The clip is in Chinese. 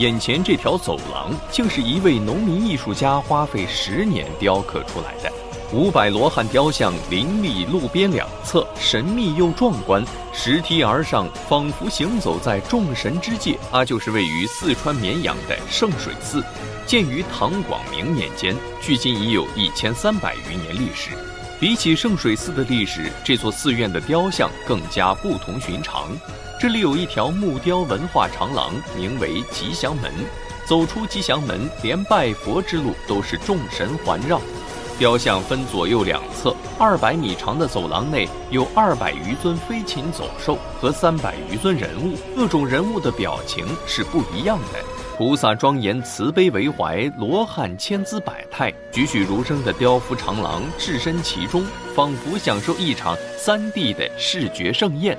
眼前这条走廊，竟是一位农民艺术家花费十年雕刻出来的。五百罗汉雕像林立路边两侧，神秘又壮观，拾梯而上，仿佛行走在众神之界。它就是位于四川绵阳的圣水寺，建于唐广明年间，距今已有一千三百余年历史。比起圣水寺的历史，这座寺院的雕像更加不同寻常。这里有一条木雕文化长廊，名为吉祥门。走出吉祥门，连拜佛之路都是众神环绕。雕像分左右两侧，二百米长的走廊内有二百余尊飞禽走兽和三百余尊人物，各种人物的表情是不一样的。菩萨庄严慈悲为怀，罗汉千姿百态，栩栩如生的雕幅长廊置身其中，仿佛享受一场三 D 的视觉盛宴。